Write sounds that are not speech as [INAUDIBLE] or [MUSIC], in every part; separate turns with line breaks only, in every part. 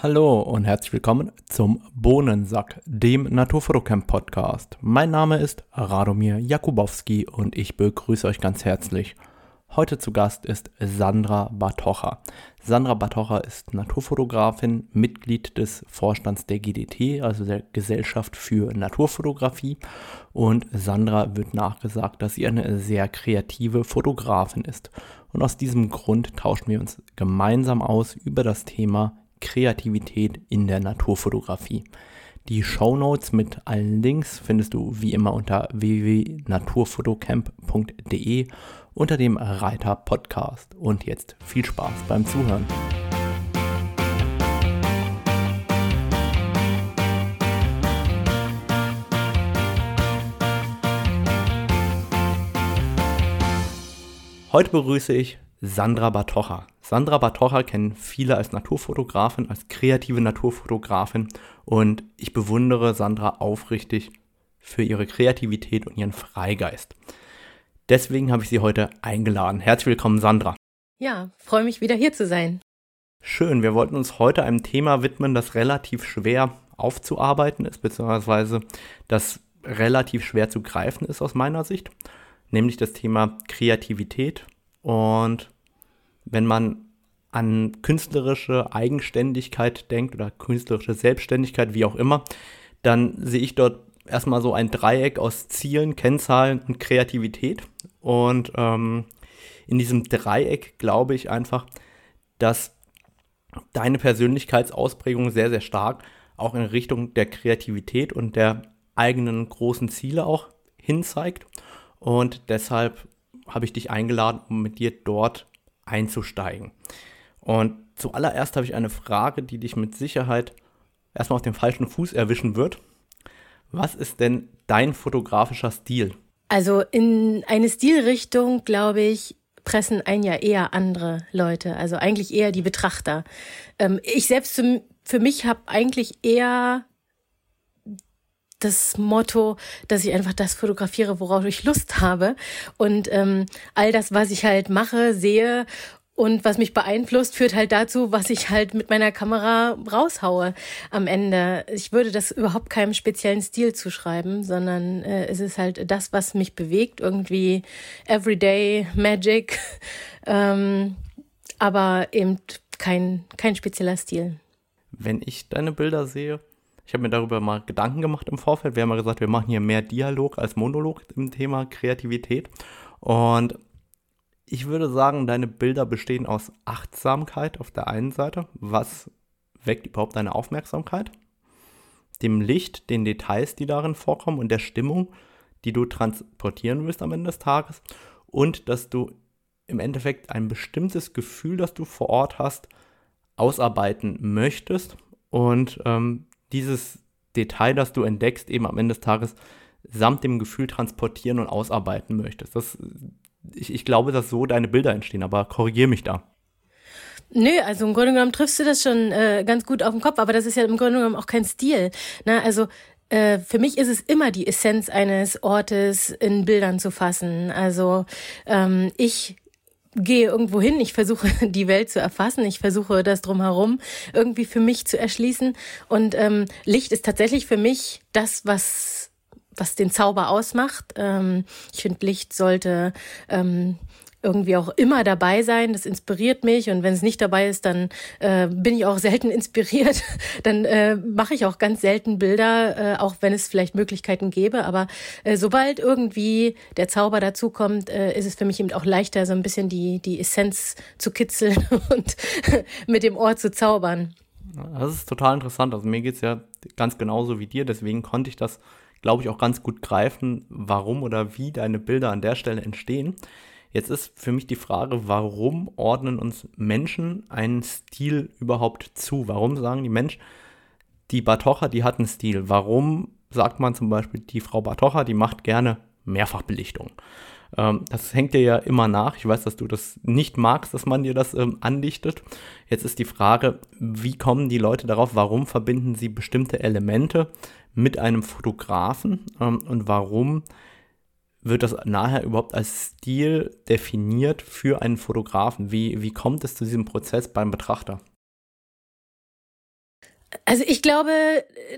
Hallo und herzlich willkommen zum Bohnensack, dem Naturfotocamp Podcast. Mein Name ist Radomir Jakubowski und ich begrüße euch ganz herzlich. Heute zu Gast ist Sandra Batocha. Sandra Batocha ist Naturfotografin, Mitglied des Vorstands der GDT, also der Gesellschaft für Naturfotografie. Und Sandra wird nachgesagt, dass sie eine sehr kreative Fotografin ist. Und aus diesem Grund tauschen wir uns gemeinsam aus über das Thema Kreativität in der Naturfotografie. Die Show Notes mit allen Links findest du wie immer unter www.naturfotocamp.de unter dem Reiter Podcast. Und jetzt viel Spaß beim Zuhören. Heute begrüße ich Sandra Batocha. Sandra Batocha kennen viele als Naturfotografin, als kreative Naturfotografin und ich bewundere Sandra aufrichtig für ihre Kreativität und ihren Freigeist. Deswegen habe ich sie heute eingeladen. Herzlich willkommen, Sandra.
Ja, freue mich wieder hier zu sein.
Schön, wir wollten uns heute einem Thema widmen, das relativ schwer aufzuarbeiten ist, beziehungsweise das relativ schwer zu greifen ist aus meiner Sicht, nämlich das Thema Kreativität und wenn man an künstlerische Eigenständigkeit denkt oder künstlerische Selbstständigkeit, wie auch immer, dann sehe ich dort erstmal so ein Dreieck aus Zielen, Kennzahlen und Kreativität. Und ähm, in diesem Dreieck glaube ich einfach, dass deine Persönlichkeitsausprägung sehr, sehr stark auch in Richtung der Kreativität und der eigenen großen Ziele auch hinzeigt. Und deshalb habe ich dich eingeladen, um mit dir dort einzusteigen. Und zuallererst habe ich eine Frage, die dich mit Sicherheit erstmal auf dem falschen Fuß erwischen wird. Was ist denn dein fotografischer Stil?
Also in eine Stilrichtung, glaube ich, pressen ein ja eher andere Leute, also eigentlich eher die Betrachter. Ähm, ich selbst für mich habe eigentlich eher das Motto, dass ich einfach das fotografiere, worauf ich Lust habe. Und ähm, all das, was ich halt mache, sehe und was mich beeinflusst, führt halt dazu, was ich halt mit meiner Kamera raushaue am Ende. Ich würde das überhaupt keinem speziellen Stil zuschreiben, sondern äh, es ist halt das, was mich bewegt, irgendwie Everyday Magic, [LAUGHS] ähm, aber eben kein, kein spezieller Stil.
Wenn ich deine Bilder sehe, ich habe mir darüber mal Gedanken gemacht im Vorfeld. Wir haben ja gesagt, wir machen hier mehr Dialog als Monolog im Thema Kreativität. Und ich würde sagen, deine Bilder bestehen aus Achtsamkeit auf der einen Seite. Was weckt überhaupt deine Aufmerksamkeit? Dem Licht, den Details, die darin vorkommen und der Stimmung, die du transportieren willst am Ende des Tages. Und dass du im Endeffekt ein bestimmtes Gefühl, das du vor Ort hast, ausarbeiten möchtest und ähm, dieses Detail, das du entdeckst, eben am Ende des Tages samt dem Gefühl transportieren und ausarbeiten möchtest. Das, ich, ich glaube, dass so deine Bilder entstehen, aber korrigier mich da.
Nö, also im Grunde genommen triffst du das schon äh, ganz gut auf den Kopf, aber das ist ja im Grunde genommen auch kein Stil. Ne? Also äh, für mich ist es immer die Essenz eines Ortes in Bildern zu fassen. Also ähm, ich gehe irgendwo hin, ich versuche [LAUGHS] die Welt zu erfassen, ich versuche das drumherum irgendwie für mich zu erschließen. Und ähm, Licht ist tatsächlich für mich das, was was den Zauber ausmacht. Ähm, ich finde, Licht sollte ähm, irgendwie auch immer dabei sein. Das inspiriert mich und wenn es nicht dabei ist, dann äh, bin ich auch [LAUGHS] selten inspiriert. dann äh, mache ich auch ganz selten Bilder, äh, auch wenn es vielleicht Möglichkeiten gäbe. Aber äh, sobald irgendwie der Zauber dazukommt, äh, ist es für mich eben auch leichter, so ein bisschen die die Essenz zu kitzeln [LAUGHS] und [LAUGHS] mit dem Ohr zu zaubern.
Das ist total interessant. Also mir geht's ja ganz genauso wie dir. Deswegen konnte ich das, glaube ich, auch ganz gut greifen, warum oder wie deine Bilder an der Stelle entstehen. Jetzt ist für mich die Frage, warum ordnen uns Menschen einen Stil überhaupt zu? Warum sagen die Menschen, die Batocha, die hat einen Stil? Warum sagt man zum Beispiel, die Frau Batocha, die macht gerne Mehrfachbelichtung? Ähm, das hängt dir ja immer nach. Ich weiß, dass du das nicht magst, dass man dir das ähm, andichtet. Jetzt ist die Frage, wie kommen die Leute darauf? Warum verbinden sie bestimmte Elemente mit einem Fotografen? Ähm, und warum wird das nachher überhaupt als Stil definiert für einen Fotografen? Wie, wie kommt es zu diesem Prozess beim Betrachter?
Also ich glaube,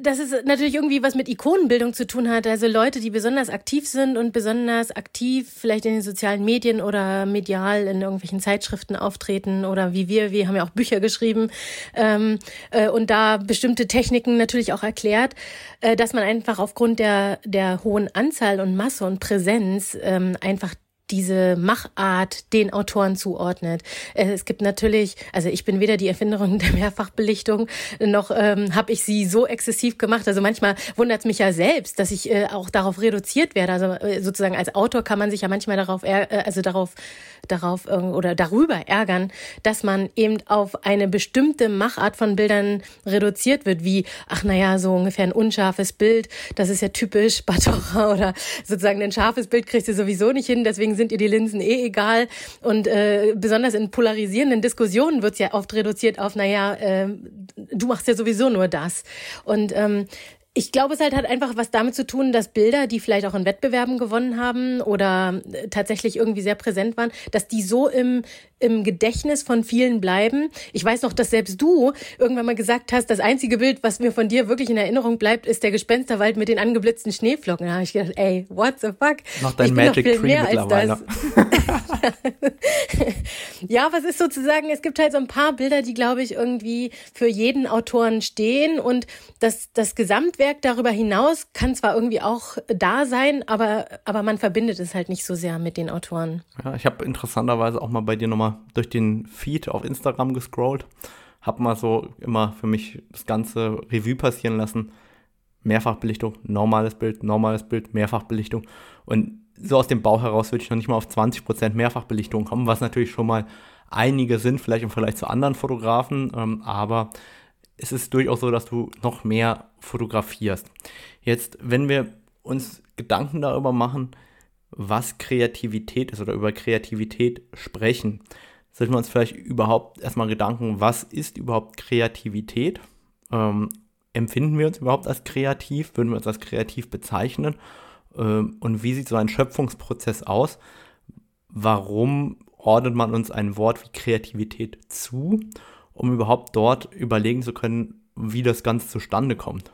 dass es natürlich irgendwie was mit Ikonenbildung zu tun hat. Also Leute, die besonders aktiv sind und besonders aktiv vielleicht in den sozialen Medien oder medial in irgendwelchen Zeitschriften auftreten oder wie wir, wir haben ja auch Bücher geschrieben ähm, äh, und da bestimmte Techniken natürlich auch erklärt, äh, dass man einfach aufgrund der, der hohen Anzahl und Masse und Präsenz ähm, einfach diese Machart den Autoren zuordnet. Äh, es gibt natürlich, also ich bin weder die Erfinderin der Mehrfachbelichtung, noch ähm, habe ich sie so exzessiv gemacht. Also manchmal wundert es mich ja selbst, dass ich äh, auch darauf reduziert werde. Also äh, sozusagen als Autor kann man sich ja manchmal darauf, äh, also darauf, darauf äh, oder darüber ärgern, dass man eben auf eine bestimmte Machart von Bildern reduziert wird, wie, ach naja, so ungefähr ein unscharfes Bild, das ist ja typisch [LAUGHS] Batocha oder sozusagen ein scharfes Bild kriegst du sowieso nicht hin, deswegen sind ihr die Linsen eh egal. Und äh, besonders in polarisierenden Diskussionen wird es ja oft reduziert auf, naja, äh, du machst ja sowieso nur das. Und ähm, ich glaube, es halt hat einfach was damit zu tun, dass Bilder, die vielleicht auch in Wettbewerben gewonnen haben oder äh, tatsächlich irgendwie sehr präsent waren, dass die so im, im Gedächtnis von vielen bleiben. Ich weiß noch, dass selbst du irgendwann mal gesagt hast, das einzige Bild, was mir von dir wirklich in Erinnerung bleibt, ist der Gespensterwald mit den angeblitzten Schneeflocken. Da habe ich gedacht, ey, what the fuck?
Noch dein ich Magic noch viel Tree mehr mittlerweile. Als
das. [LAUGHS] ja, was ist sozusagen, es gibt halt so ein paar Bilder, die, glaube ich, irgendwie für jeden Autoren stehen und das, das Gesamt Kunstwerk darüber hinaus kann zwar irgendwie auch da sein, aber, aber man verbindet es halt nicht so sehr mit den Autoren.
Ja, ich habe interessanterweise auch mal bei dir nochmal durch den Feed auf Instagram gescrollt, habe mal so immer für mich das ganze Revue passieren lassen. Mehrfachbelichtung, normales Bild, normales Bild, Mehrfachbelichtung. Und so aus dem Bau heraus würde ich noch nicht mal auf 20% Mehrfachbelichtung kommen, was natürlich schon mal einige sind, vielleicht im Vergleich zu anderen Fotografen, ähm, aber es ist durchaus so, dass du noch mehr fotografierst. Jetzt, wenn wir uns Gedanken darüber machen, was Kreativität ist oder über Kreativität sprechen, sollten wir uns vielleicht überhaupt erstmal Gedanken, was ist überhaupt Kreativität? Ähm, empfinden wir uns überhaupt als kreativ? Würden wir uns als kreativ bezeichnen? Ähm, und wie sieht so ein Schöpfungsprozess aus? Warum ordnet man uns ein Wort wie Kreativität zu? um überhaupt dort überlegen zu können, wie das Ganze zustande kommt?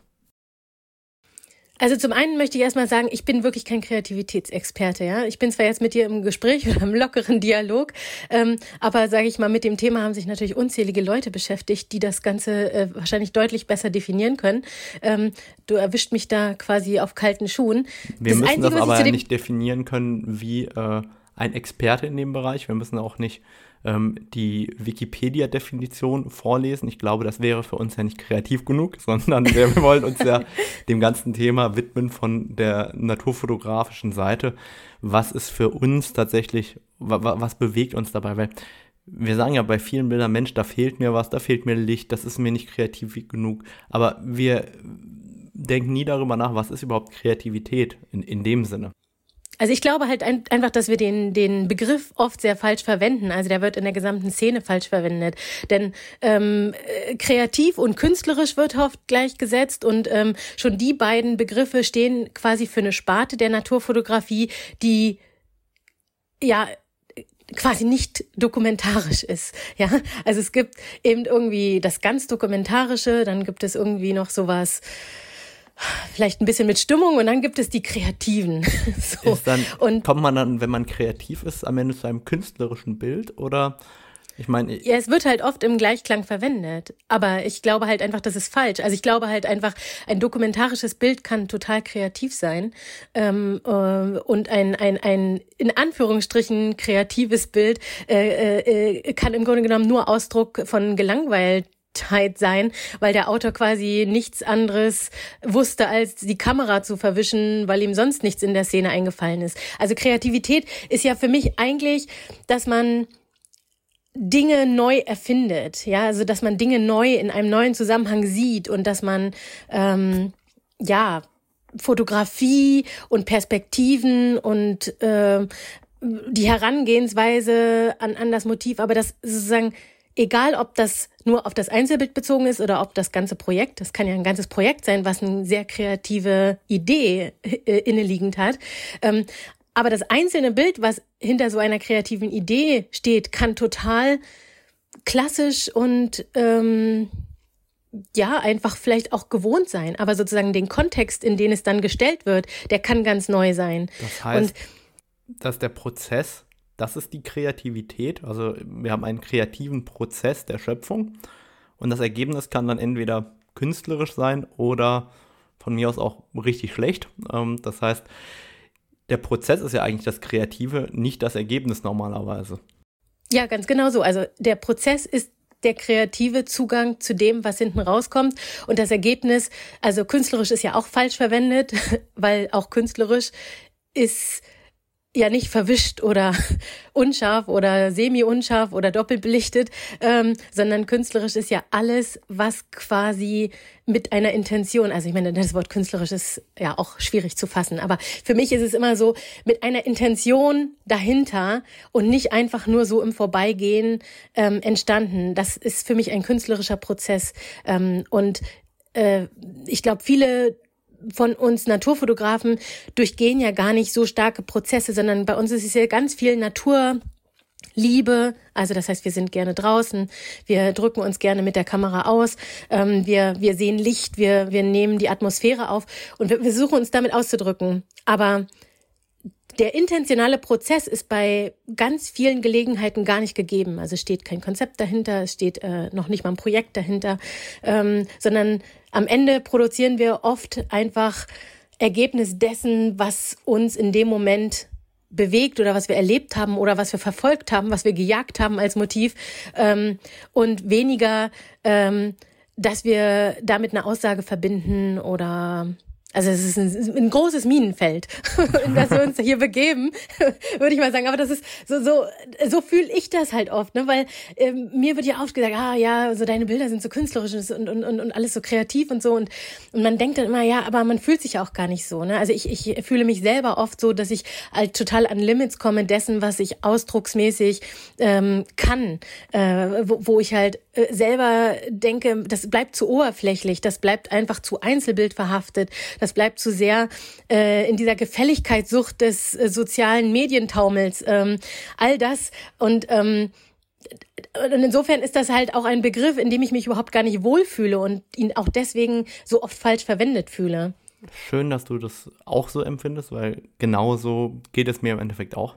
Also zum einen möchte ich erstmal sagen, ich bin wirklich kein Kreativitätsexperte. Ja, ich bin zwar jetzt mit dir im Gespräch [LAUGHS] oder im lockeren Dialog, ähm, aber sage ich mal, mit dem Thema haben sich natürlich unzählige Leute beschäftigt, die das Ganze äh, wahrscheinlich deutlich besser definieren können. Ähm, du erwischt mich da quasi auf kalten Schuhen.
Wir das müssen Einzige, das aber nicht definieren können wie äh, ein Experte in dem Bereich. Wir müssen auch nicht ähm, die Wikipedia-Definition vorlesen. Ich glaube, das wäre für uns ja nicht kreativ genug, [LAUGHS] sondern wir wollen uns ja dem ganzen Thema widmen von der naturfotografischen Seite. Was ist für uns tatsächlich, was bewegt uns dabei? Weil wir sagen ja bei vielen Bildern, Mensch, da fehlt mir was, da fehlt mir Licht, das ist mir nicht kreativ genug. Aber wir denken nie darüber nach, was ist überhaupt Kreativität in, in dem Sinne.
Also ich glaube halt ein, einfach, dass wir den, den Begriff oft sehr falsch verwenden. Also der wird in der gesamten Szene falsch verwendet. Denn ähm, äh, kreativ und künstlerisch wird oft gleichgesetzt und ähm, schon die beiden Begriffe stehen quasi für eine Sparte der Naturfotografie, die ja quasi nicht dokumentarisch ist. Ja, also es gibt eben irgendwie das ganz dokumentarische, dann gibt es irgendwie noch sowas vielleicht ein bisschen mit Stimmung und dann gibt es die Kreativen. [LAUGHS]
so. Dann, und kommt man dann, wenn man kreativ ist, am Ende zu einem künstlerischen Bild oder ich meine.
Ja, es wird halt oft im Gleichklang verwendet. Aber ich glaube halt einfach, das ist falsch. Also ich glaube halt einfach, ein dokumentarisches Bild kann total kreativ sein. Ähm, äh, und ein, ein, ein in Anführungsstrichen kreatives Bild äh, äh, kann im Grunde genommen nur Ausdruck von gelangweilt sein, weil der Autor quasi nichts anderes wusste, als die Kamera zu verwischen, weil ihm sonst nichts in der Szene eingefallen ist. Also Kreativität ist ja für mich eigentlich, dass man Dinge neu erfindet, ja, also dass man Dinge neu in einem neuen Zusammenhang sieht und dass man ähm, ja Fotografie und Perspektiven und äh, die Herangehensweise an, an das Motiv, aber das sozusagen egal ob das nur auf das Einzelbild bezogen ist oder ob das ganze Projekt, das kann ja ein ganzes Projekt sein, was eine sehr kreative Idee äh, inneliegend hat. Ähm, aber das einzelne Bild, was hinter so einer kreativen Idee steht, kann total klassisch und ähm, ja, einfach vielleicht auch gewohnt sein. Aber sozusagen den Kontext, in den es dann gestellt wird, der kann ganz neu sein.
Das heißt, Und, dass der Prozess, das ist die Kreativität. Also wir haben einen kreativen Prozess der Schöpfung. Und das Ergebnis kann dann entweder künstlerisch sein oder von mir aus auch richtig schlecht. Ähm, das heißt, der Prozess ist ja eigentlich das Kreative, nicht das Ergebnis normalerweise.
Ja, ganz genau so. Also der Prozess ist der kreative Zugang zu dem, was hinten rauskommt. Und das Ergebnis, also künstlerisch ist ja auch falsch verwendet, [LAUGHS] weil auch künstlerisch ist ja nicht verwischt oder [LAUGHS] unscharf oder semi-unscharf oder doppelt belichtet, ähm, sondern künstlerisch ist ja alles, was quasi mit einer Intention, also ich meine, das Wort künstlerisch ist ja auch schwierig zu fassen, aber für mich ist es immer so, mit einer Intention dahinter und nicht einfach nur so im Vorbeigehen ähm, entstanden. Das ist für mich ein künstlerischer Prozess. Ähm, und äh, ich glaube, viele von uns Naturfotografen durchgehen ja gar nicht so starke Prozesse, sondern bei uns ist es ja ganz viel Natur. Liebe, also das heißt, wir sind gerne draußen, wir drücken uns gerne mit der Kamera aus, ähm, wir, wir sehen Licht, wir, wir nehmen die Atmosphäre auf und wir, versuchen uns damit auszudrücken. Aber der intentionale Prozess ist bei ganz vielen Gelegenheiten gar nicht gegeben. Also steht kein Konzept dahinter, es steht äh, noch nicht mal ein Projekt dahinter, ähm, sondern am Ende produzieren wir oft einfach Ergebnis dessen, was uns in dem Moment bewegt oder was wir erlebt haben oder was wir verfolgt haben, was wir gejagt haben als Motiv ähm, und weniger, ähm, dass wir damit eine Aussage verbinden oder also es ist ein, ein großes Minenfeld, [LAUGHS] in das wir uns hier begeben, [LAUGHS] würde ich mal sagen. Aber das ist so, so, so fühle ich das halt oft, ne? Weil ähm, mir wird ja oft gesagt, ah ja, so deine Bilder sind so künstlerisch und, und, und, und alles so kreativ und so. Und, und man denkt dann immer, ja, aber man fühlt sich auch gar nicht so. Ne? Also ich, ich fühle mich selber oft so, dass ich halt total an Limits komme dessen, was ich ausdrucksmäßig ähm, kann, äh, wo, wo ich halt äh, selber denke, das bleibt zu oberflächlich, das bleibt einfach zu Einzelbild verhaftet. Das bleibt zu sehr äh, in dieser Gefälligkeitssucht des äh, sozialen Medientaumels. Ähm, all das und ähm, und insofern ist das halt auch ein Begriff, in dem ich mich überhaupt gar nicht wohlfühle und ihn auch deswegen so oft falsch verwendet fühle.
Schön, dass du das auch so empfindest, weil genau so geht es mir im Endeffekt auch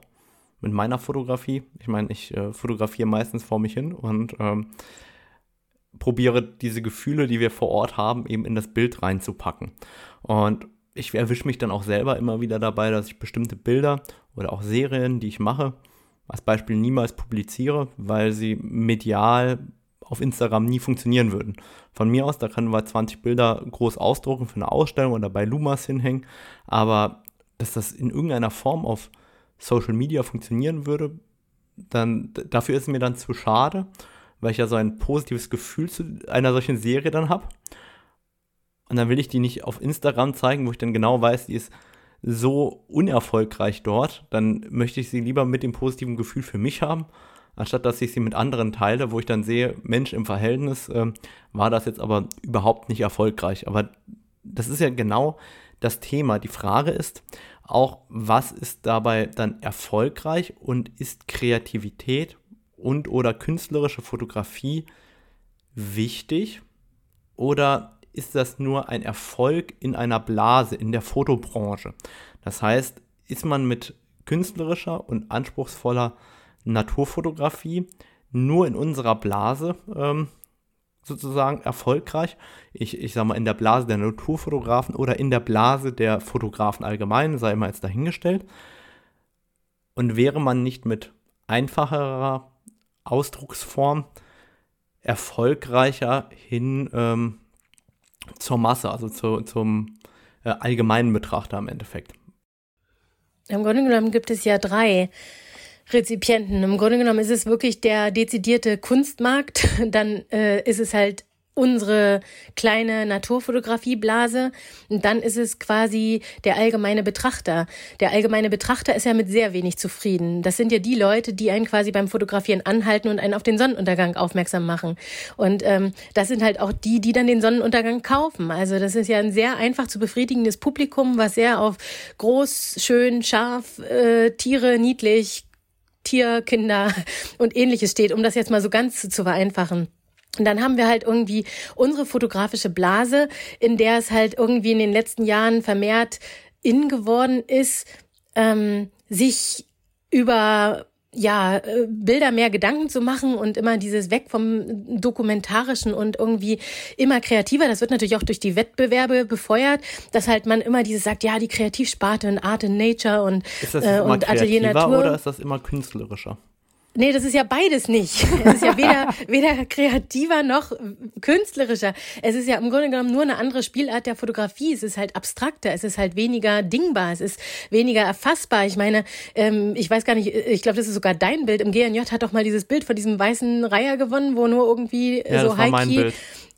mit meiner Fotografie. Ich meine, ich äh, fotografiere meistens vor mich hin und ähm, probiere diese Gefühle, die wir vor Ort haben, eben in das Bild reinzupacken. Und ich erwische mich dann auch selber immer wieder dabei, dass ich bestimmte Bilder oder auch Serien, die ich mache, als Beispiel niemals publiziere, weil sie medial auf Instagram nie funktionieren würden. Von mir aus, da können wir 20 Bilder groß ausdrucken für eine Ausstellung oder bei Lumas hinhängen, aber dass das in irgendeiner Form auf Social Media funktionieren würde, dann dafür ist es mir dann zu schade weil ich ja so ein positives Gefühl zu einer solchen Serie dann habe. Und dann will ich die nicht auf Instagram zeigen, wo ich dann genau weiß, die ist so unerfolgreich dort. Dann möchte ich sie lieber mit dem positiven Gefühl für mich haben, anstatt dass ich sie mit anderen teile, wo ich dann sehe, Mensch, im Verhältnis äh, war das jetzt aber überhaupt nicht erfolgreich. Aber das ist ja genau das Thema. Die Frage ist auch, was ist dabei dann erfolgreich und ist Kreativität und oder künstlerische Fotografie wichtig oder ist das nur ein Erfolg in einer Blase, in der Fotobranche? Das heißt, ist man mit künstlerischer und anspruchsvoller Naturfotografie nur in unserer Blase ähm, sozusagen erfolgreich? Ich, ich sage mal, in der Blase der Naturfotografen oder in der Blase der Fotografen allgemein, sei immer jetzt dahingestellt. Und wäre man nicht mit einfacherer Ausdrucksform erfolgreicher hin ähm, zur Masse, also zu, zum äh, allgemeinen Betrachter im Endeffekt.
Im Grunde genommen gibt es ja drei Rezipienten. Im Grunde genommen ist es wirklich der dezidierte Kunstmarkt. [LAUGHS] Dann äh, ist es halt unsere kleine Naturfotografieblase. Und dann ist es quasi der allgemeine Betrachter. Der allgemeine Betrachter ist ja mit sehr wenig zufrieden. Das sind ja die Leute, die einen quasi beim Fotografieren anhalten und einen auf den Sonnenuntergang aufmerksam machen. Und ähm, das sind halt auch die, die dann den Sonnenuntergang kaufen. Also das ist ja ein sehr einfach zu befriedigendes Publikum, was sehr auf groß, schön, scharf, äh, Tiere, niedlich, Tier, Kinder [LAUGHS] und ähnliches steht, um das jetzt mal so ganz zu vereinfachen. Und dann haben wir halt irgendwie unsere fotografische Blase, in der es halt irgendwie in den letzten Jahren vermehrt in geworden ist, ähm, sich über ja, äh, Bilder mehr Gedanken zu machen und immer dieses Weg vom Dokumentarischen und irgendwie immer kreativer. Das wird natürlich auch durch die Wettbewerbe befeuert, dass halt man immer dieses sagt, ja, die Kreativsparte und Art and Nature und,
ist das äh, und Atelier Natur. Oder ist das immer künstlerischer?
Nee, das ist ja beides nicht. [LAUGHS] Es ist ja weder, weder kreativer noch künstlerischer. Es ist ja im Grunde genommen nur eine andere Spielart der Fotografie. Es ist halt abstrakter, es ist halt weniger dingbar, es ist weniger erfassbar. Ich meine, ähm, ich weiß gar nicht, ich glaube, das ist sogar dein Bild. Im GNJ hat doch mal dieses Bild von diesem weißen Reiher gewonnen, wo nur irgendwie
ja,
so High-Key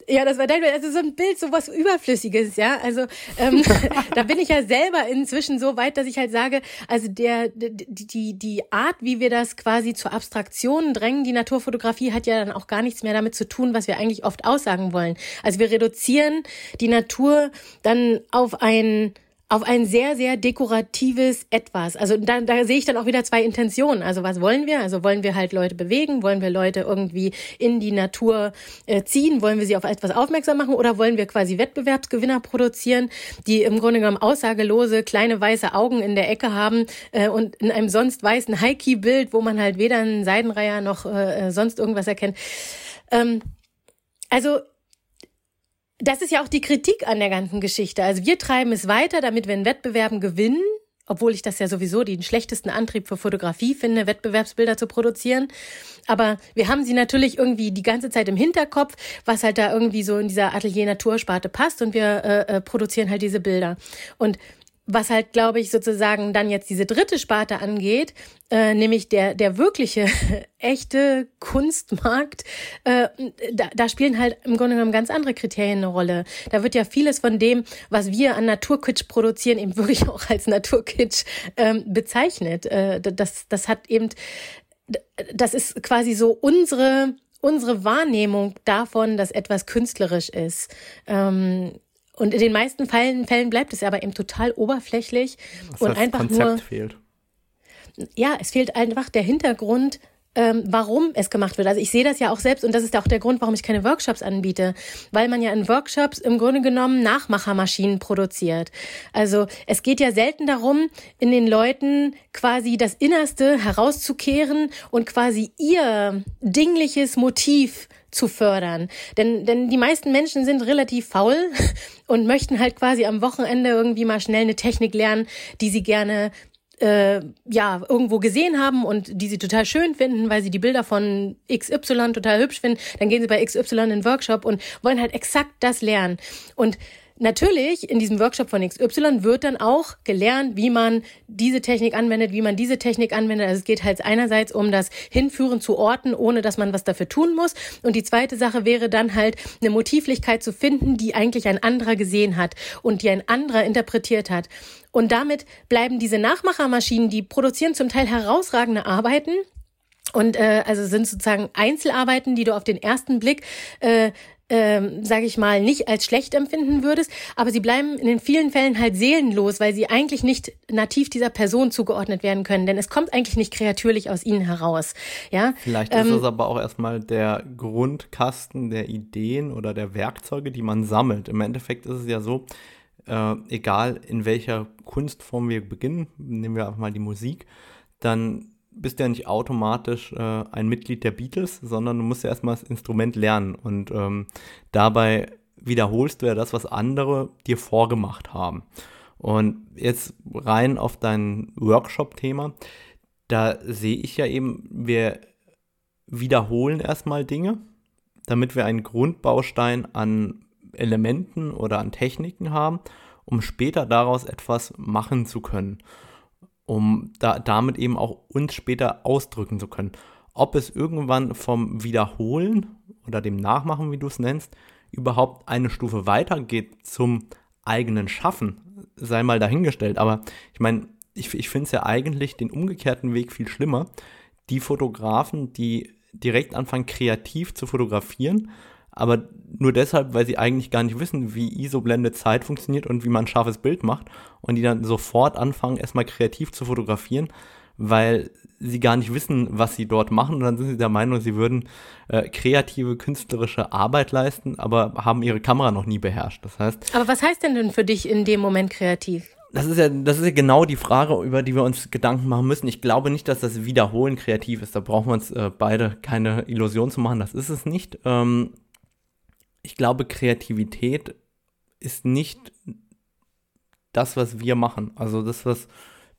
ja, das war dein Bild. Also so ein Bild, so was Überflüssiges, ja. Also ähm, [LAUGHS] da bin ich ja selber inzwischen so weit, dass ich halt sage, also der die, die, die Art, wie wir das quasi zur Abstraktion drängen, die Naturfotografie hat ja dann auch gar nichts mehr damit zu tun, was wir eigentlich oft aussagen wollen. Also wir reduzieren die Natur dann auf ein auf ein sehr, sehr dekoratives Etwas. Also da, da sehe ich dann auch wieder zwei Intentionen. Also was wollen wir? Also wollen wir halt Leute bewegen? Wollen wir Leute irgendwie in die Natur äh, ziehen? Wollen wir sie auf etwas aufmerksam machen? Oder wollen wir quasi Wettbewerbsgewinner produzieren, die im Grunde genommen aussagelose kleine weiße Augen in der Ecke haben äh, und in einem sonst weißen High-Key-Bild, wo man halt weder einen Seidenreiher noch äh, sonst irgendwas erkennt. Ähm, also das ist ja auch die Kritik an der ganzen Geschichte. Also wir treiben es weiter, damit wir in Wettbewerben gewinnen, obwohl ich das ja sowieso den schlechtesten Antrieb für Fotografie finde, Wettbewerbsbilder zu produzieren. Aber wir haben sie natürlich irgendwie die ganze Zeit im Hinterkopf, was halt da irgendwie so in dieser Atelier-Natursparte passt und wir äh, äh, produzieren halt diese Bilder. Und was halt, glaube ich, sozusagen dann jetzt diese dritte Sparte angeht, äh, nämlich der, der wirkliche, [LAUGHS] echte Kunstmarkt, äh, da, da spielen halt im Grunde genommen ganz andere Kriterien eine Rolle. Da wird ja vieles von dem, was wir an Naturkitsch produzieren, eben [LAUGHS] wirklich auch als Naturkitsch ähm, bezeichnet. Äh, das, das hat eben, das ist quasi so unsere unsere Wahrnehmung davon, dass etwas künstlerisch ist. Ähm, und in den meisten Fällen, Fällen bleibt es aber eben total oberflächlich
das
und einfach
Konzept
nur.
Fehlt.
Ja, es fehlt einfach der Hintergrund, ähm, warum es gemacht wird. Also ich sehe das ja auch selbst und das ist auch der Grund, warum ich keine Workshops anbiete, weil man ja in Workshops im Grunde genommen Nachmachermaschinen produziert. Also es geht ja selten darum, in den Leuten quasi das Innerste herauszukehren und quasi ihr dingliches Motiv zu fördern. Denn, denn die meisten Menschen sind relativ faul [LAUGHS] und möchten halt quasi am Wochenende irgendwie mal schnell eine Technik lernen, die sie gerne äh, ja irgendwo gesehen haben und die sie total schön finden, weil sie die Bilder von XY total hübsch finden, dann gehen sie bei XY in den Workshop und wollen halt exakt das lernen. Und Natürlich, in diesem Workshop von XY wird dann auch gelernt, wie man diese Technik anwendet, wie man diese Technik anwendet. Also es geht halt einerseits um das Hinführen zu Orten, ohne dass man was dafür tun muss. Und die zweite Sache wäre dann halt eine Motivlichkeit zu finden, die eigentlich ein anderer gesehen hat und die ein anderer interpretiert hat. Und damit bleiben diese Nachmachermaschinen, die produzieren zum Teil herausragende Arbeiten, und äh, also sind sozusagen Einzelarbeiten, die du auf den ersten Blick äh, ähm, sage ich mal, nicht als schlecht empfinden würdest, aber sie bleiben in den vielen Fällen halt seelenlos, weil sie eigentlich nicht nativ dieser Person zugeordnet werden können, denn es kommt eigentlich nicht kreatürlich aus ihnen heraus. Ja?
Vielleicht ähm, ist das aber auch erstmal der Grundkasten der Ideen oder der Werkzeuge, die man sammelt. Im Endeffekt ist es ja so, äh, egal in welcher Kunstform wir beginnen, nehmen wir einfach mal die Musik, dann bist ja nicht automatisch äh, ein Mitglied der Beatles, sondern du musst ja erstmal das Instrument lernen. Und ähm, dabei wiederholst du ja das, was andere dir vorgemacht haben. Und jetzt rein auf dein Workshop-Thema, da sehe ich ja eben, wir wiederholen erstmal Dinge, damit wir einen Grundbaustein an Elementen oder an Techniken haben, um später daraus etwas machen zu können um da, damit eben auch uns später ausdrücken zu können. Ob es irgendwann vom Wiederholen oder dem Nachmachen, wie du es nennst, überhaupt eine Stufe weitergeht zum eigenen Schaffen, sei mal dahingestellt. Aber ich meine, ich, ich finde es ja eigentlich den umgekehrten Weg viel schlimmer. Die Fotografen, die direkt anfangen, kreativ zu fotografieren, aber nur deshalb, weil sie eigentlich gar nicht wissen, wie ISO-Blende Zeit funktioniert und wie man ein scharfes Bild macht und die dann sofort anfangen, erstmal kreativ zu fotografieren, weil sie gar nicht wissen, was sie dort machen. Und dann sind sie der Meinung, sie würden äh, kreative, künstlerische Arbeit leisten, aber haben ihre Kamera noch nie beherrscht. Das heißt.
Aber was heißt denn denn für dich in dem Moment kreativ?
Das ist ja, das ist ja genau die Frage, über die wir uns Gedanken machen müssen. Ich glaube nicht, dass das Wiederholen kreativ ist. Da brauchen wir uns äh, beide keine Illusion zu machen. Das ist es nicht. Ähm, ich glaube, Kreativität ist nicht das, was wir machen. Also das, was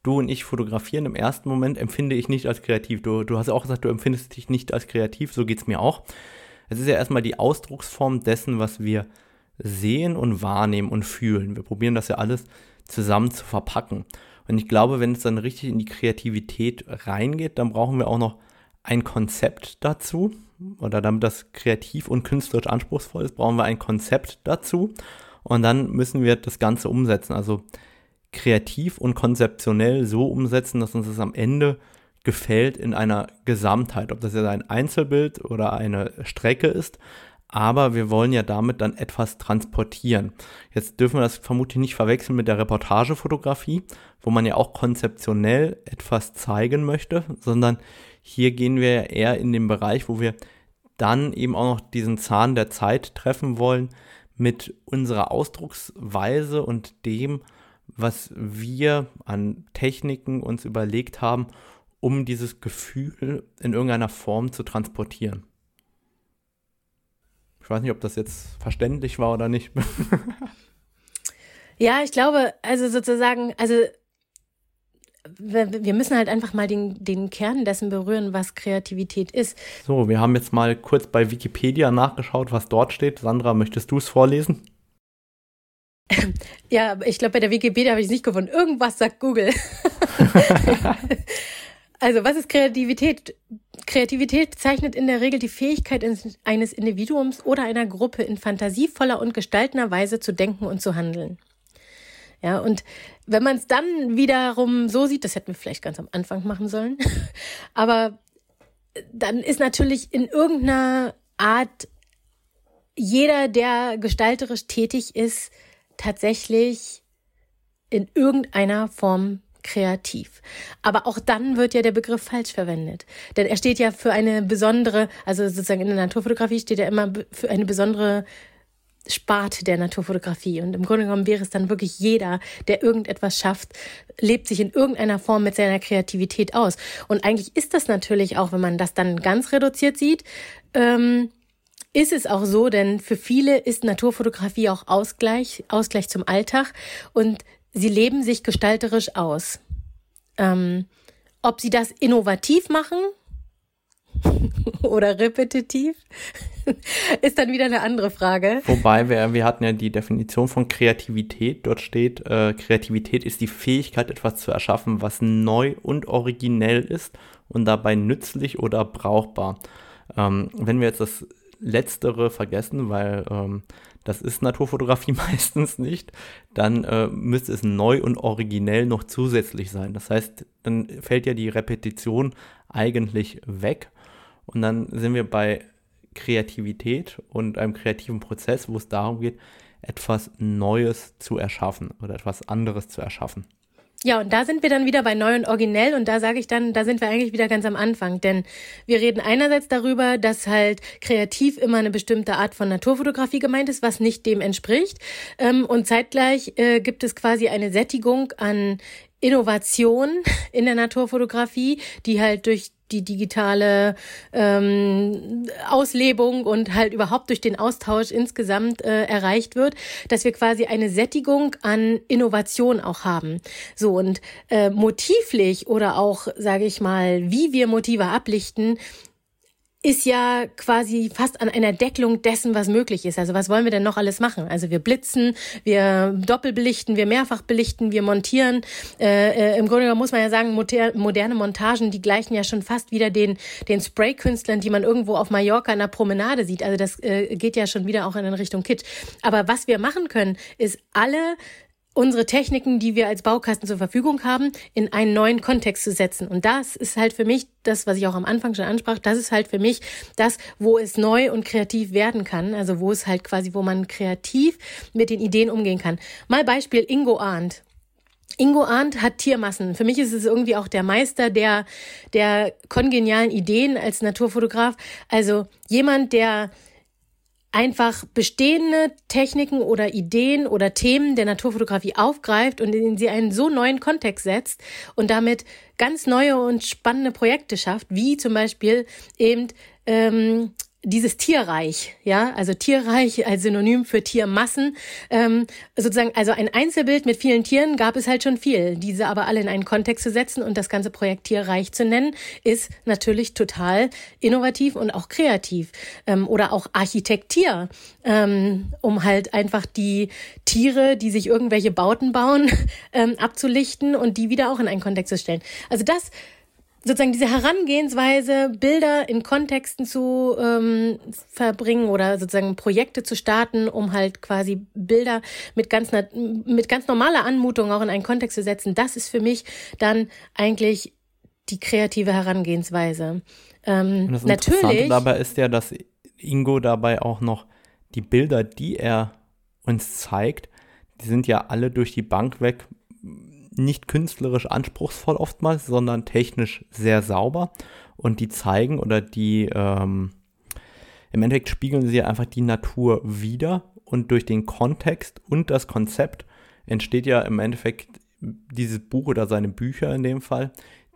du und ich fotografieren im ersten Moment, empfinde ich nicht als kreativ. Du, du hast ja auch gesagt, du empfindest dich nicht als kreativ, so geht es mir auch. Es ist ja erstmal die Ausdrucksform dessen, was wir sehen und wahrnehmen und fühlen. Wir probieren das ja alles zusammen zu verpacken. Und ich glaube, wenn es dann richtig in die Kreativität reingeht, dann brauchen wir auch noch ein Konzept dazu. Oder damit das kreativ und künstlerisch anspruchsvoll ist, brauchen wir ein Konzept dazu. Und dann müssen wir das Ganze umsetzen. Also kreativ und konzeptionell so umsetzen, dass uns das am Ende gefällt in einer Gesamtheit. Ob das jetzt ein Einzelbild oder eine Strecke ist. Aber wir wollen ja damit dann etwas transportieren. Jetzt dürfen wir das vermutlich nicht verwechseln mit der Reportagefotografie, wo man ja auch konzeptionell etwas zeigen möchte, sondern hier gehen wir eher in den Bereich, wo wir dann eben auch noch diesen Zahn der Zeit treffen wollen mit unserer Ausdrucksweise und dem, was wir an Techniken uns überlegt haben, um dieses Gefühl in irgendeiner Form zu transportieren. Ich weiß nicht, ob das jetzt verständlich war oder nicht. [LAUGHS]
ja, ich glaube, also sozusagen, also wir müssen halt einfach mal den, den Kern dessen berühren, was Kreativität ist.
So, wir haben jetzt mal kurz bei Wikipedia nachgeschaut, was dort steht. Sandra, möchtest du es vorlesen? [LAUGHS]
Ja, ich glaube, bei der Wikipedia habe ich es nicht gefunden. Irgendwas sagt Google. [LAUGHS] also, was ist Kreativität? Kreativität bezeichnet in der Regel die Fähigkeit eines Individuums oder einer Gruppe in fantasievoller und gestaltender Weise zu denken und zu handeln. Ja, und wenn man es dann wiederum so sieht, das hätten wir vielleicht ganz am Anfang machen sollen, [LAUGHS] aber dann ist natürlich in irgendeiner Art jeder, der gestalterisch tätig ist, tatsächlich in irgendeiner Form kreativ. Aber auch dann wird ja der Begriff falsch verwendet. Denn er steht ja für eine besondere, also sozusagen in der Naturfotografie steht er immer für eine besondere Sparte der Naturfotografie. Und im Grunde genommen wäre es dann wirklich jeder, der irgendetwas schafft, lebt sich in irgendeiner Form mit seiner Kreativität aus. Und eigentlich ist das natürlich auch, wenn man das dann ganz reduziert sieht, ähm, ist es auch so, denn für viele ist Naturfotografie auch Ausgleich, Ausgleich zum Alltag und sie leben sich gestalterisch aus. Ähm, ob sie das innovativ machen [LAUGHS] oder repetitiv, [LAUGHS] ist dann wieder eine andere Frage.
Wobei wir, wir hatten ja die Definition von Kreativität. Dort steht, äh, Kreativität ist die Fähigkeit, etwas zu erschaffen, was neu und originell ist und dabei nützlich oder brauchbar. Ähm, wenn wir jetzt das Letztere vergessen, weil ähm, das ist Naturfotografie [LAUGHS] meistens nicht, dann äh, müsste es neu und originell noch zusätzlich sein. Das heißt, dann fällt ja die Repetition eigentlich weg und dann sind wir bei Kreativität und einem kreativen Prozess, wo es darum geht, etwas Neues zu erschaffen oder etwas anderes zu erschaffen.
Ja, und da sind wir dann wieder bei neu und originell. Und da sage ich dann, da sind wir eigentlich wieder ganz am Anfang, denn wir reden einerseits darüber, dass halt kreativ immer eine bestimmte Art von Naturfotografie gemeint ist, was nicht dem entspricht. Ähm, und zeitgleich äh, gibt es quasi eine Sättigung an Innovation [LAUGHS] in der Naturfotografie, die halt durch die digitale ähm, Auslebung und halt überhaupt durch den Austausch insgesamt äh, erreicht wird, dass wir quasi eine Sättigung an Innovation auch haben. So und äh, motivlich oder auch, sage ich mal, wie wir Motive ablichten, ist ja quasi fast an einer Deckelung dessen, was möglich ist. Also was wollen wir denn noch alles machen? Also wir blitzen, wir doppelbelichten, wir mehrfach belichten, wir montieren. Äh, äh, Im Grunde muss man ja sagen, moderne Montagen, die gleichen ja schon fast wieder den, den Spray-Künstlern, die man irgendwo auf Mallorca in der Promenade sieht. Also das äh, geht ja schon wieder auch in Richtung Kitsch. Aber was wir machen können, ist alle unsere Techniken, die wir als Baukasten zur Verfügung haben, in einen neuen Kontext zu setzen. Und das ist halt für mich das, was ich auch am Anfang schon ansprach, das ist halt für mich das, wo es neu und kreativ werden kann. Also wo es halt quasi, wo man kreativ mit den Ideen umgehen kann. Mal Beispiel Ingo Arndt. Ingo Arndt hat Tiermassen. Für mich ist es irgendwie auch der Meister der, der kongenialen Ideen als Naturfotograf. Also jemand, der einfach bestehende Techniken oder Ideen oder Themen der Naturfotografie aufgreift und in sie einen so neuen Kontext setzt und damit ganz neue und spannende Projekte schafft, wie zum Beispiel eben ähm, dieses Tierreich, ja, also Tierreich als Synonym für Tiermassen, ähm, sozusagen, also ein Einzelbild mit vielen Tieren gab es halt schon viel. Diese aber alle in einen Kontext zu setzen und das ganze Projekt Tierreich zu nennen, ist natürlich total innovativ und auch kreativ. Ähm, oder auch Architektier, ähm, um halt einfach die Tiere, die sich irgendwelche Bauten bauen, [LAUGHS] ähm, abzulichten und die wieder auch in einen Kontext zu stellen. Also das sozusagen diese Herangehensweise, Bilder in Kontexten zu ähm, verbringen oder sozusagen Projekte zu starten, um halt quasi Bilder mit ganz, mit ganz normaler Anmutung auch in einen Kontext zu setzen, das ist für mich dann eigentlich die kreative Herangehensweise.
Ähm, das natürlich. dabei ist ja, dass Ingo dabei auch noch die Bilder, die er uns zeigt, die sind ja alle durch die Bank weg nicht künstlerisch anspruchsvoll oftmals, sondern technisch sehr sauber. Und die zeigen oder die, ähm, im Endeffekt spiegeln sie einfach die Natur wieder. Und durch den Kontext und das Konzept entsteht ja im Endeffekt dieses Buch oder seine Bücher in dem Fall,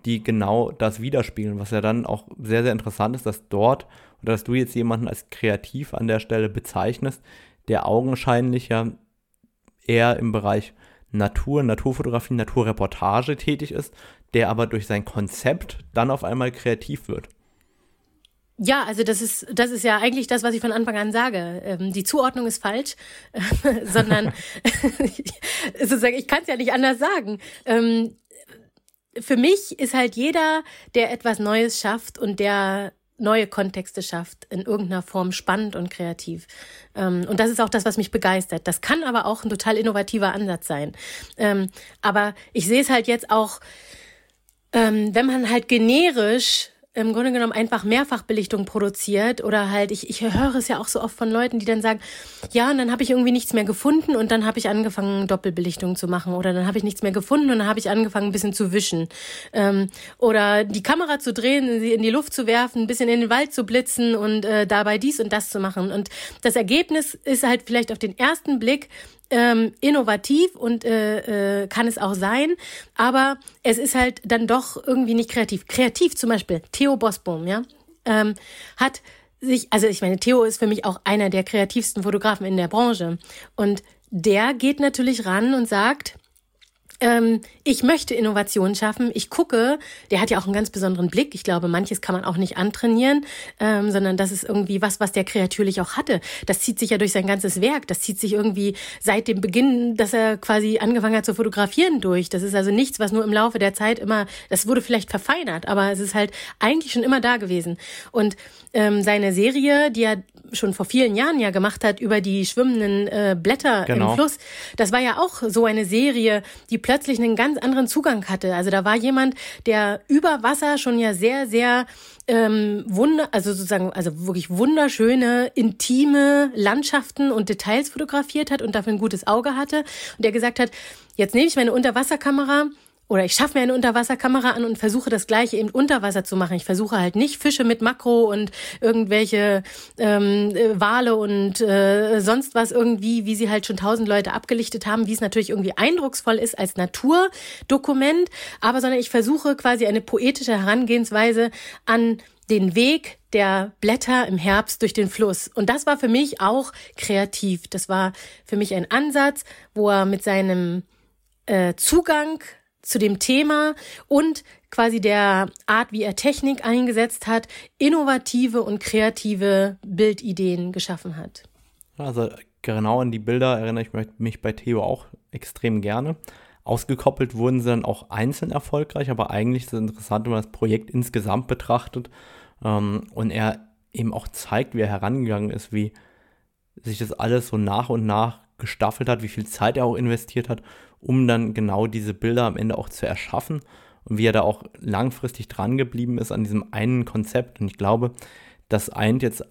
die genau das widerspiegeln, was ja dann auch sehr, sehr interessant ist, dass dort oder dass du jetzt jemanden als kreativ an der Stelle bezeichnest, der augenscheinlich ja eher im Bereich Natur, Naturfotografie, Naturreportage tätig ist, der aber durch sein Konzept dann auf einmal kreativ wird.
Ja, also das ist das ist ja eigentlich das, was ich von Anfang an sage. Ähm, die Zuordnung ist falsch, [LAUGHS] sondern [LAUGHS] sozusagen ich kann es ja nicht anders sagen. Ähm, für mich ist halt jeder, der etwas Neues schafft und der neue Kontexte schafft, in irgendeiner Form spannend und kreativ. Ähm, und das ist auch das, was mich begeistert. Das kann aber auch ein total innovativer Ansatz sein. Ähm, aber ich sehe es halt jetzt auch, ähm, wenn man halt generisch im Grunde genommen einfach Mehrfachbelichtung produziert oder halt, ich, ich höre es ja auch so oft von Leuten, die dann sagen, ja, und dann habe ich irgendwie nichts mehr gefunden und dann habe ich angefangen, Doppelbelichtung zu machen oder dann habe ich nichts mehr gefunden und dann habe ich angefangen, ein bisschen zu wischen ähm, oder die Kamera zu drehen, sie in die Luft zu werfen, ein bisschen in den Wald zu blitzen und äh, dabei dies und das zu machen. Und das Ergebnis ist halt vielleicht auf den ersten Blick ähm, innovativ und äh, äh, kann es auch sein, aber es ist halt dann doch irgendwie nicht kreativ. Kreativ zum Beispiel, Theo Bosboom, ja, ähm, hat sich, also ich meine, Theo ist für mich auch einer der kreativsten Fotografen in der Branche und der geht natürlich ran und sagt, ähm, ich möchte Innovation schaffen. Ich gucke, der hat ja auch einen ganz besonderen Blick. Ich glaube, manches kann man auch nicht antrainieren, ähm, sondern das ist irgendwie was, was der kreatürlich auch hatte. Das zieht sich ja durch sein ganzes Werk. Das zieht sich irgendwie seit dem Beginn, dass er quasi angefangen hat zu fotografieren durch. Das ist also nichts, was nur im Laufe der Zeit immer, das wurde vielleicht verfeinert, aber es ist halt eigentlich schon immer da gewesen. Und ähm, seine Serie, die er schon vor vielen Jahren ja gemacht hat über die schwimmenden äh, Blätter genau. im Fluss, das war ja auch so eine Serie, die plötzlich einen ganz anderen Zugang hatte. Also da war jemand, der über Wasser schon ja sehr, sehr ähm, wunder, also sozusagen, also wirklich wunderschöne, intime Landschaften und Details fotografiert hat und dafür ein gutes Auge hatte. Und der gesagt hat, jetzt nehme ich meine Unterwasserkamera oder ich schaffe mir eine Unterwasserkamera an und versuche das gleiche eben unter Wasser zu machen. Ich versuche halt nicht Fische mit Makro und irgendwelche ähm, äh, Wale und äh, sonst was irgendwie, wie sie halt schon tausend Leute abgelichtet haben, wie es natürlich irgendwie eindrucksvoll ist als Naturdokument, aber sondern ich versuche quasi eine poetische Herangehensweise an den Weg der Blätter im Herbst durch den Fluss. Und das war für mich auch kreativ. Das war für mich ein Ansatz, wo er mit seinem äh, Zugang zu dem Thema und quasi der Art, wie er Technik eingesetzt hat, innovative und kreative Bildideen geschaffen hat.
Also genau an die Bilder erinnere ich mich bei Theo auch extrem gerne. Ausgekoppelt wurden sie dann auch einzeln erfolgreich, aber eigentlich ist es interessant, wenn man das Projekt insgesamt betrachtet ähm, und er eben auch zeigt, wie er herangegangen ist, wie sich das alles so nach und nach gestaffelt hat, wie viel Zeit er auch investiert hat um dann genau diese Bilder am Ende auch zu erschaffen und wie er da auch langfristig dran geblieben ist an diesem einen Konzept. Und ich glaube, das eint jetzt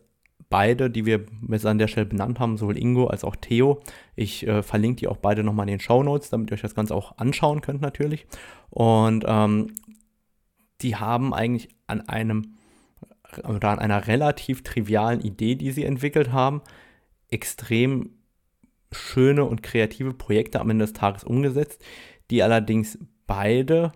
beide, die wir jetzt an der Stelle benannt haben, sowohl Ingo als auch Theo. Ich äh, verlinke die auch beide nochmal in den Show Notes, damit ihr euch das Ganze auch anschauen könnt natürlich. Und ähm, die haben eigentlich an einem oder an einer relativ trivialen Idee, die sie entwickelt haben, extrem schöne und kreative Projekte am Ende des Tages umgesetzt, die allerdings beide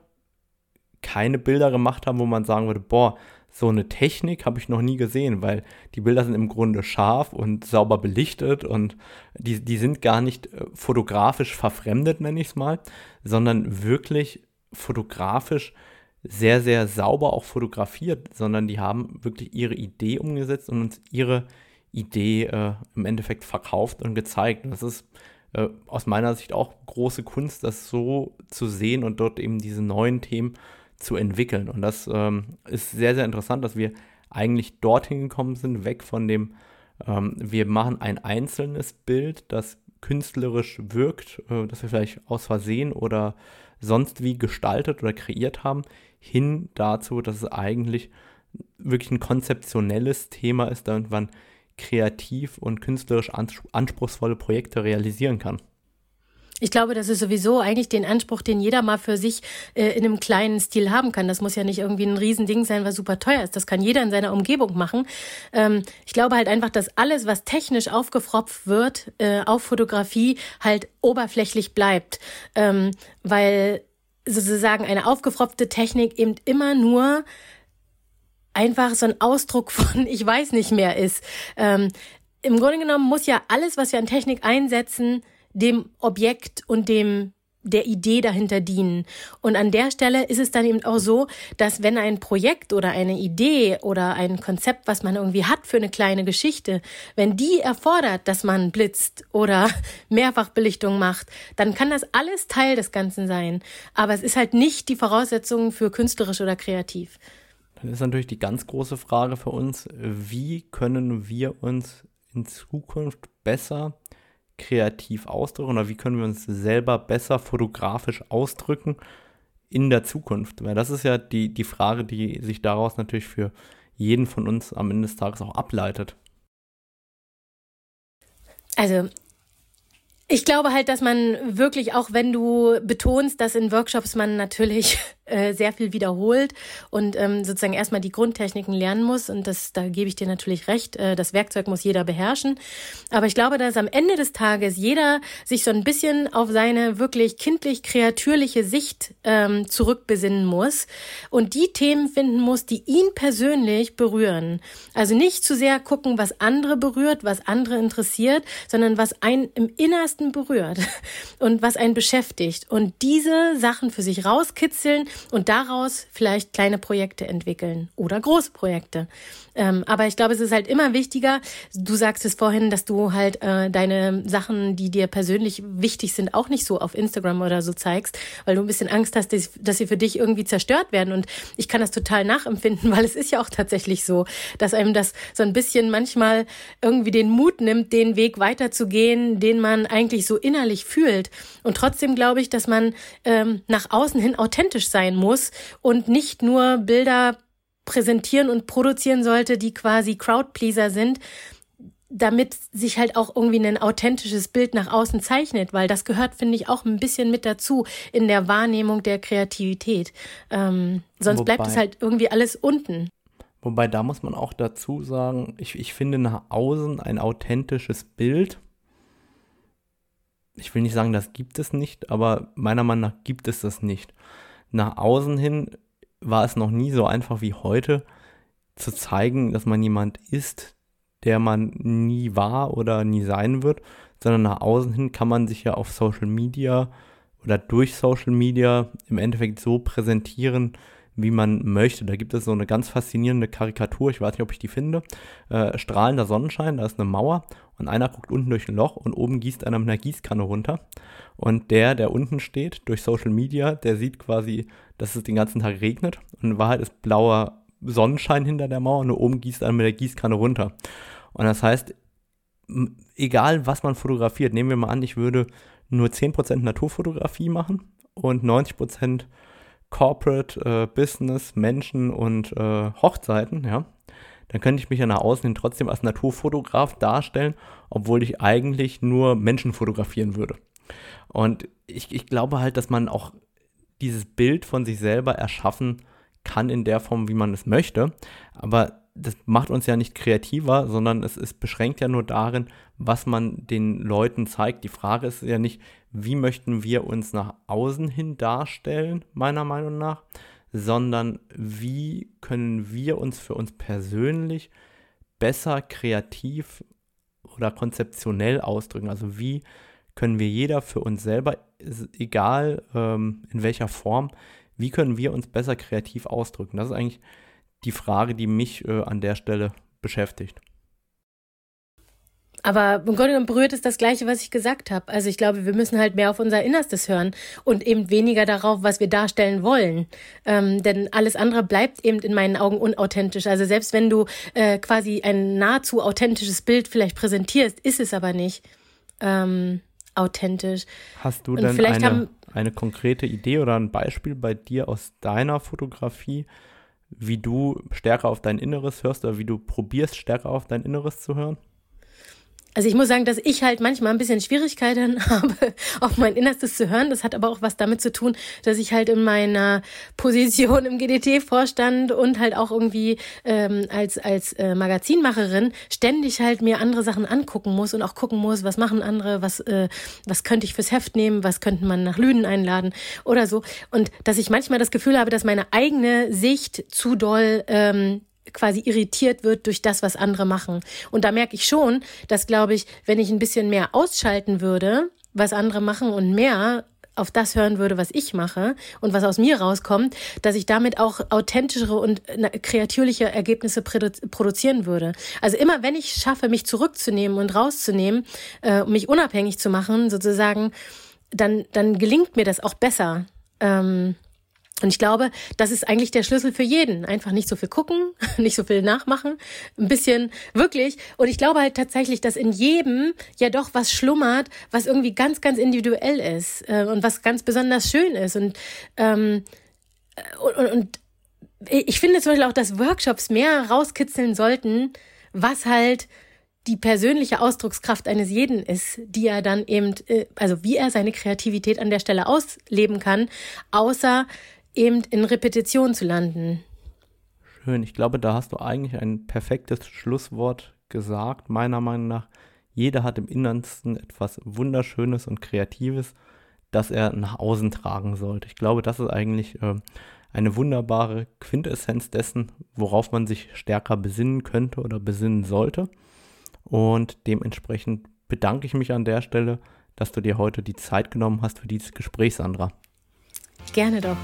keine Bilder gemacht haben, wo man sagen würde, boah, so eine Technik habe ich noch nie gesehen, weil die Bilder sind im Grunde scharf und sauber belichtet und die, die sind gar nicht äh, fotografisch verfremdet, nenne ich es mal, sondern wirklich fotografisch sehr, sehr sauber auch fotografiert, sondern die haben wirklich ihre Idee umgesetzt und uns ihre Idee äh, im Endeffekt verkauft und gezeigt. Das ist äh, aus meiner Sicht auch große Kunst, das so zu sehen und dort eben diese neuen Themen zu entwickeln. Und das ähm, ist sehr, sehr interessant, dass wir eigentlich dorthin gekommen sind, weg von dem, ähm, wir machen ein einzelnes Bild, das künstlerisch wirkt, äh, das wir vielleicht aus Versehen oder sonst wie gestaltet oder kreiert haben, hin dazu, dass es eigentlich wirklich ein konzeptionelles Thema ist, damit man kreativ und künstlerisch anspruchsvolle Projekte realisieren kann.
Ich glaube, das ist sowieso eigentlich den Anspruch, den jeder mal für sich äh, in einem kleinen Stil haben kann. Das muss ja nicht irgendwie ein Riesending sein, was super teuer ist. Das kann jeder in seiner Umgebung machen. Ähm, ich glaube halt einfach, dass alles, was technisch aufgefropft wird äh, auf Fotografie, halt oberflächlich bleibt. Ähm, weil sozusagen eine aufgefropfte Technik eben immer nur einfach so ein Ausdruck von ich weiß nicht mehr ist. Ähm, Im Grunde genommen muss ja alles, was wir an Technik einsetzen, dem Objekt und dem der Idee dahinter dienen. Und an der Stelle ist es dann eben auch so, dass wenn ein Projekt oder eine Idee oder ein Konzept, was man irgendwie hat für eine kleine Geschichte, wenn die erfordert, dass man blitzt oder [LAUGHS] Mehrfachbelichtung macht, dann kann das alles Teil des Ganzen sein. Aber es ist halt nicht die Voraussetzung für künstlerisch oder kreativ.
Dann ist natürlich die ganz große Frage für uns, wie können wir uns in Zukunft besser kreativ ausdrücken oder wie können wir uns selber besser fotografisch ausdrücken in der Zukunft? Weil das ist ja die, die Frage, die sich daraus natürlich für jeden von uns am Ende des Tages auch ableitet.
Also ich glaube halt, dass man wirklich, auch wenn du betonst, dass in Workshops man natürlich äh, sehr viel wiederholt und ähm, sozusagen erstmal die Grundtechniken lernen muss. Und das, da gebe ich dir natürlich recht. Äh, das Werkzeug muss jeder beherrschen. Aber ich glaube, dass am Ende des Tages jeder sich so ein bisschen auf seine wirklich kindlich kreatürliche Sicht ähm, zurückbesinnen muss und die Themen finden muss, die ihn persönlich berühren. Also nicht zu sehr gucken, was andere berührt, was andere interessiert, sondern was einen im Innersten berührt [LAUGHS] und was einen beschäftigt. Und diese Sachen für sich rauskitzeln und daraus vielleicht kleine Projekte entwickeln oder große Projekte. Ähm, aber ich glaube, es ist halt immer wichtiger. Du sagst es vorhin, dass du halt äh, deine Sachen, die dir persönlich wichtig sind, auch nicht so auf Instagram oder so zeigst, weil du ein bisschen Angst hast, dass, dass sie für dich irgendwie zerstört werden. Und ich kann das total nachempfinden, [LAUGHS] weil es ist ja auch tatsächlich so, dass einem das so ein bisschen manchmal irgendwie den Mut nimmt, den Weg weiterzugehen, den man eigentlich so innerlich fühlt. Und trotzdem glaube ich, dass man ähm, nach außen hin authentisch sein muss und nicht nur Bilder präsentieren und produzieren sollte, die quasi Crowdpleaser sind, damit sich halt auch irgendwie ein authentisches Bild nach außen zeichnet, weil das gehört, finde ich, auch ein bisschen mit dazu in der Wahrnehmung der Kreativität. Ähm, sonst wobei, bleibt es halt irgendwie alles unten.
Wobei da muss man auch dazu sagen, ich, ich finde nach außen ein authentisches Bild. Ich will nicht sagen, das gibt es nicht, aber meiner Meinung nach gibt es das nicht. Nach außen hin war es noch nie so einfach wie heute zu zeigen, dass man jemand ist, der man nie war oder nie sein wird, sondern nach außen hin kann man sich ja auf Social Media oder durch Social Media im Endeffekt so präsentieren, wie man möchte. Da gibt es so eine ganz faszinierende Karikatur, ich weiß nicht, ob ich die finde. Äh, strahlender Sonnenschein, da ist eine Mauer und einer guckt unten durch ein Loch und oben gießt einer mit einer Gießkanne runter. Und der, der unten steht, durch Social Media, der sieht quasi, dass es den ganzen Tag regnet. Und in Wahrheit ist blauer Sonnenschein hinter der Mauer und nur oben gießt einer mit der Gießkanne runter. Und das heißt, egal was man fotografiert, nehmen wir mal an, ich würde nur 10% Naturfotografie machen und 90% Corporate, äh, Business, Menschen und äh, Hochzeiten, ja, dann könnte ich mich ja nach außen hin trotzdem als Naturfotograf darstellen, obwohl ich eigentlich nur Menschen fotografieren würde. Und ich, ich glaube halt, dass man auch dieses Bild von sich selber erschaffen kann in der Form, wie man es möchte. Aber das macht uns ja nicht kreativer, sondern es ist beschränkt ja nur darin, was man den Leuten zeigt. Die Frage ist ja nicht, wie möchten wir uns nach außen hin darstellen, meiner Meinung nach, sondern wie können wir uns für uns persönlich besser kreativ oder konzeptionell ausdrücken. Also wie können wir jeder für uns selber, egal ähm, in welcher Form, wie können wir uns besser kreativ ausdrücken? Das ist eigentlich die Frage, die mich äh, an der Stelle beschäftigt.
Aber im Grunde genommen berührt es das Gleiche, was ich gesagt habe. Also ich glaube, wir müssen halt mehr auf unser Innerstes hören und eben weniger darauf, was wir darstellen wollen. Ähm, denn alles andere bleibt eben in meinen Augen unauthentisch. Also selbst wenn du äh, quasi ein nahezu authentisches Bild vielleicht präsentierst, ist es aber nicht ähm, authentisch.
Hast du denn eine, haben, eine konkrete Idee oder ein Beispiel bei dir aus deiner Fotografie, wie du stärker auf dein Inneres hörst oder wie du probierst, stärker auf dein Inneres zu hören?
Also ich muss sagen, dass ich halt manchmal ein bisschen Schwierigkeiten [LAUGHS] habe, auf mein Innerstes zu hören. Das hat aber auch was damit zu tun, dass ich halt in meiner Position im GDT-Vorstand und halt auch irgendwie ähm, als, als äh, Magazinmacherin ständig halt mir andere Sachen angucken muss und auch gucken muss, was machen andere, was, äh, was könnte ich fürs Heft nehmen, was könnte man nach Lünen einladen oder so. Und dass ich manchmal das Gefühl habe, dass meine eigene Sicht zu doll ähm, quasi irritiert wird durch das, was andere machen. Und da merke ich schon, dass, glaube ich, wenn ich ein bisschen mehr ausschalten würde, was andere machen und mehr auf das hören würde, was ich mache und was aus mir rauskommt, dass ich damit auch authentischere und kreatürliche Ergebnisse produ produzieren würde. Also immer wenn ich schaffe, mich zurückzunehmen und rauszunehmen, äh, mich unabhängig zu machen, sozusagen, dann, dann gelingt mir das auch besser. Ähm, und ich glaube, das ist eigentlich der Schlüssel für jeden. Einfach nicht so viel gucken, [LAUGHS] nicht so viel nachmachen, ein bisschen wirklich. Und ich glaube halt tatsächlich, dass in jedem ja doch was schlummert, was irgendwie ganz, ganz individuell ist äh, und was ganz besonders schön ist. Und, ähm, und, und, und ich finde zum Beispiel auch, dass Workshops mehr rauskitzeln sollten, was halt die persönliche Ausdruckskraft eines jeden ist, die er dann eben, äh, also wie er seine Kreativität an der Stelle ausleben kann, außer eben in Repetition zu landen.
Schön, ich glaube, da hast du eigentlich ein perfektes Schlusswort gesagt, meiner Meinung nach. Jeder hat im Innersten etwas Wunderschönes und Kreatives, das er nach außen tragen sollte. Ich glaube, das ist eigentlich äh, eine wunderbare Quintessenz dessen, worauf man sich stärker besinnen könnte oder besinnen sollte. Und dementsprechend bedanke ich mich an der Stelle, dass du dir heute die Zeit genommen hast für dieses Gespräch, Sandra.
Gerne doch.